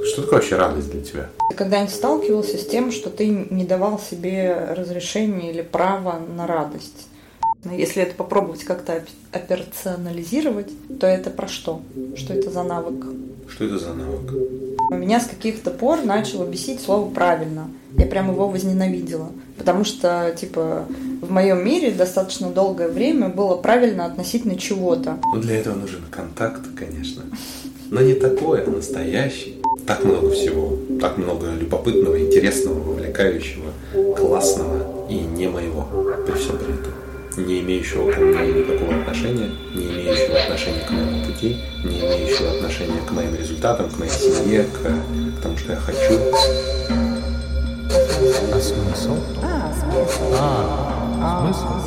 Что такое вообще радость для тебя? Ты когда-нибудь сталкивался с тем, что ты не давал себе разрешения или права на радость? Если это попробовать как-то операционализировать, то это про что? Что это за навык? Что это за навык? Меня с каких-то пор начало бесить слово «правильно». Я прям его возненавидела. Потому что, типа, в моем мире достаточно долгое время было правильно относительно чего-то. Ну, для этого нужен контакт, конечно. Но не такой, а настоящий. Так много всего, так много любопытного, интересного, вовлекающего, классного и не моего при всем при этом не имеющего ко мне никакого отношения, не имеющего отношения к моему пути, не имеющего отношения к моим результатам, к моей семье, к, к тому, что я хочу. А смысл? А, смысл. А, смысл?